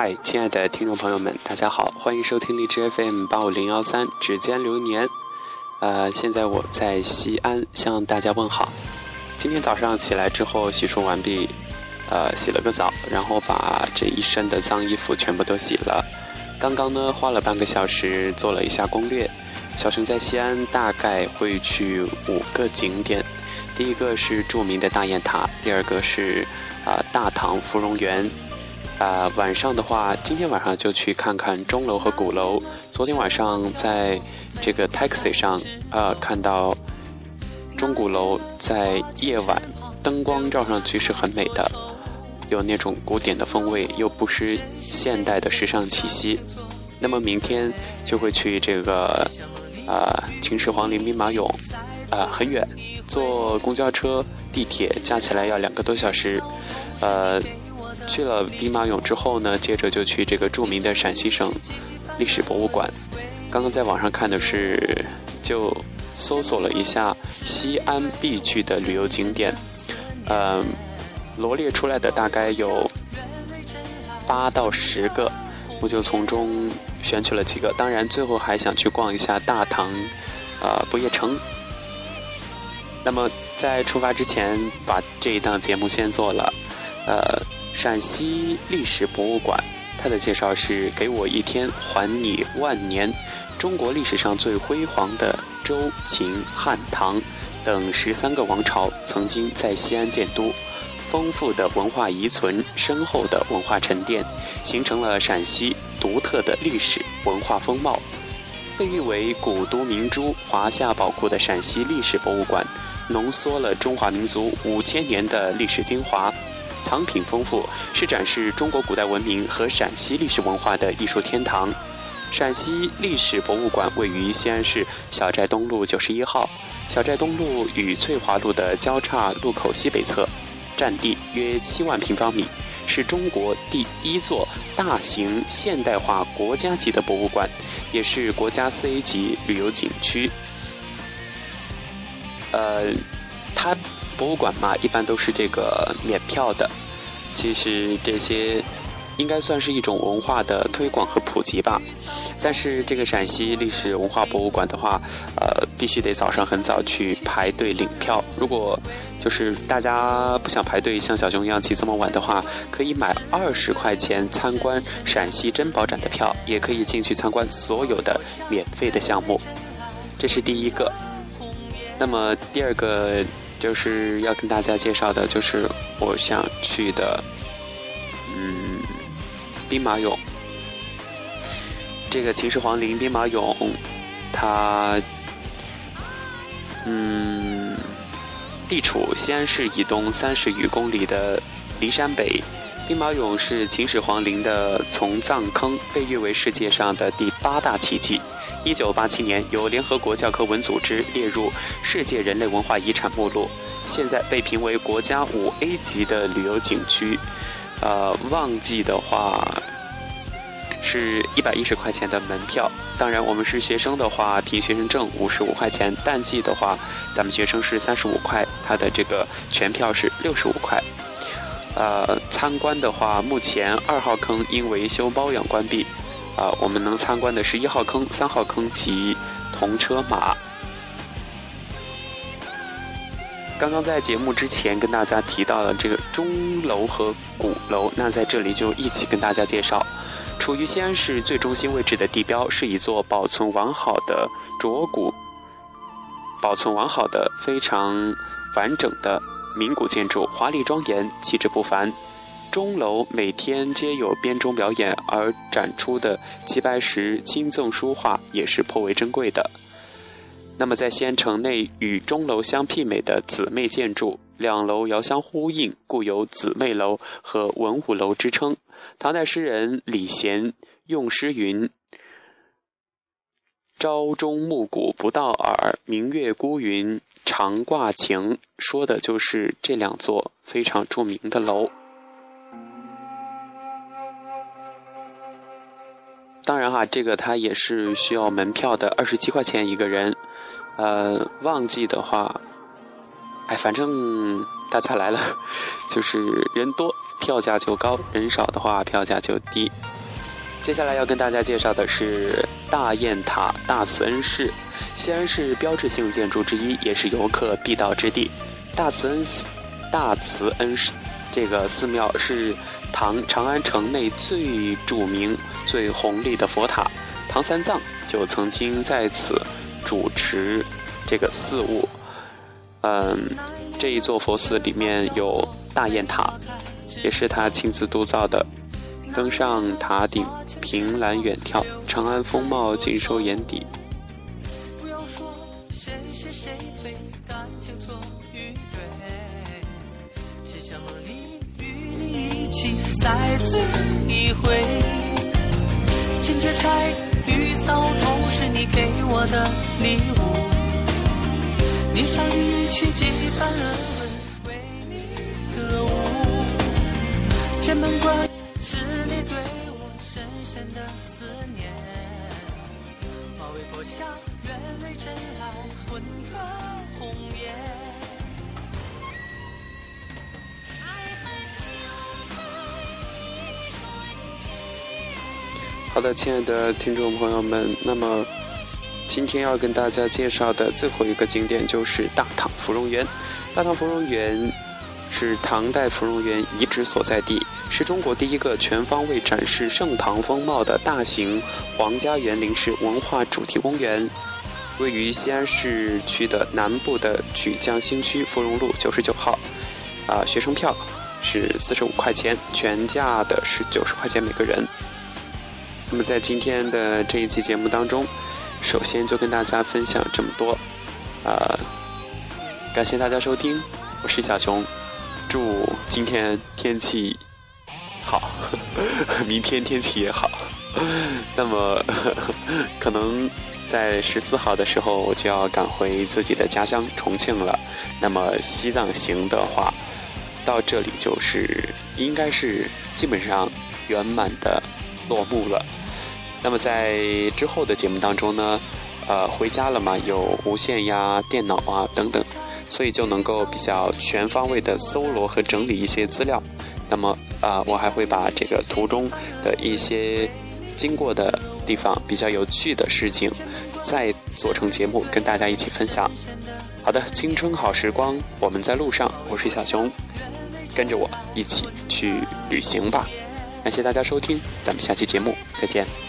嗨，亲爱的听众朋友们，大家好，欢迎收听荔枝 FM 八五零幺三指尖流年。呃，现在我在西安向大家问好。今天早上起来之后洗漱完毕，呃，洗了个澡，然后把这一身的脏衣服全部都洗了。刚刚呢，花了半个小时做了一下攻略。小熊在西安大概会去五个景点，第一个是著名的大雁塔，第二个是啊大唐芙蓉园。啊，晚上的话，今天晚上就去看看钟楼和鼓楼。昨天晚上在这个 taxi 上，呃，看到钟鼓楼在夜晚灯光照上去是很美的，有那种古典的风味，又不失现代的时尚气息。那么明天就会去这个啊秦始皇陵兵马俑，啊很远，坐公交车、地铁加起来要两个多小时，呃。去了兵马俑之后呢，接着就去这个著名的陕西省历史博物馆。刚刚在网上看的是，就搜索了一下西安必去的旅游景点，嗯，罗列出来的大概有八到十个，我就从中选取了几个。当然，最后还想去逛一下大唐啊不夜城。那么在出发之前，把这一档节目先做了，呃。陕西历史博物馆，它的介绍是：给我一天，还你万年。中国历史上最辉煌的周、秦、汉、唐等十三个王朝，曾经在西安建都。丰富的文化遗存，深厚的文化沉淀，形成了陕西独特的历史文化风貌。被誉为古都明珠、华夏宝库的陕西历史博物馆，浓缩了中华民族五千年的历史精华。藏品丰富，是展示中国古代文明和陕西历史文化的艺术天堂。陕西历史博物馆位于西安市小寨东路九十一号，小寨东路与翠华路的交叉路口西北侧，占地约七万平方米，是中国第一座大型现代化国家级的博物馆，也是国家四 A 级旅游景区。呃，它。博物馆嘛，一般都是这个免票的。其实这些应该算是一种文化的推广和普及吧。但是这个陕西历史文化博物馆的话，呃，必须得早上很早去排队领票。如果就是大家不想排队，像小熊一样起这么晚的话，可以买二十块钱参观陕西珍宝展的票，也可以进去参观所有的免费的项目。这是第一个。那么第二个。就是要跟大家介绍的，就是我想去的，嗯，兵马俑。这个秦始皇陵兵马俑，它，嗯，地处西安市以东三十余公里的骊山北。兵马俑是秦始皇陵的从葬坑，被誉为世界上的第八大奇迹。一九八七年，由联合国教科文组织列入世界人类文化遗产目录，现在被评为国家五 A 级的旅游景区。呃，旺季的话是一百一十块钱的门票，当然我们是学生的话，凭学生证五十五块钱；淡季的话，咱们学生是三十五块，它的这个全票是六十五块。呃，参观的话，目前二号坑因维修保养关闭。啊，我们能参观的是一号坑、三号坑及铜车马。刚刚在节目之前跟大家提到了这个钟楼和鼓楼，那在这里就一起跟大家介绍。处于西安市最中心位置的地标，是一座保存完好的卓古，保存完好的非常完整的名古建筑，华丽庄严，气质不凡。钟楼每天皆有编钟表演，而展出的齐白石亲赠书画也是颇为珍贵的。那么，在西安城内与钟楼相媲美的姊妹建筑，两楼遥相呼应，故有姊妹楼和文武楼之称。唐代诗人李贤用诗云：“朝钟暮鼓不到耳，明月孤云常挂情。”说的就是这两座非常著名的楼。当然哈，这个它也是需要门票的，二十七块钱一个人。呃，旺季的话，哎，反正大家来了，就是人多票价就高，人少的话票价就低。接下来要跟大家介绍的是大雁塔大慈恩寺，西安市标志性建筑之一，也是游客必到之地。大慈恩寺，大慈恩寺这个寺庙是唐长安城内最著名、最宏丽的佛塔，唐三藏就曾经在此主持这个寺务。嗯，这一座佛寺里面有大雁塔，也是他亲自督造的。登上塔顶，凭栏远眺，长安风貌尽收眼底。再醉一回，金雀钗玉搔头，是你给我的礼物。霓裳羽衣曲几番人为你歌舞，千门关是你对我深深的思念。马嵬坡下，愿为真爱魂断红颜。好的，亲爱的听众朋友们，那么。今天要跟大家介绍的最后一个景点就是大唐芙蓉园。大唐芙蓉园是唐代芙蓉园遗址所在地，是中国第一个全方位展示盛唐风貌的大型皇家园林式文化主题公园。位于西安市区的南部的曲江新区芙蓉路九十九号。啊，学生票是四十五块钱，全价的是九十块钱每个人。那么在今天的这一期节目当中。首先就跟大家分享这么多，呃，感谢大家收听，我是小熊，祝今天天气好，明天天气也好。那么可能在十四号的时候我就要赶回自己的家乡重庆了。那么西藏行的话，到这里就是应该是基本上圆满的落幕了。那么在之后的节目当中呢，呃，回家了嘛，有无线呀、电脑啊等等，所以就能够比较全方位的搜罗和整理一些资料。那么啊，我还会把这个途中的一些经过的地方、比较有趣的事情，再做成节目跟大家一起分享。好的，青春好时光，我们在路上，我是小熊，跟着我一起去旅行吧。感谢大家收听，咱们下期节目再见。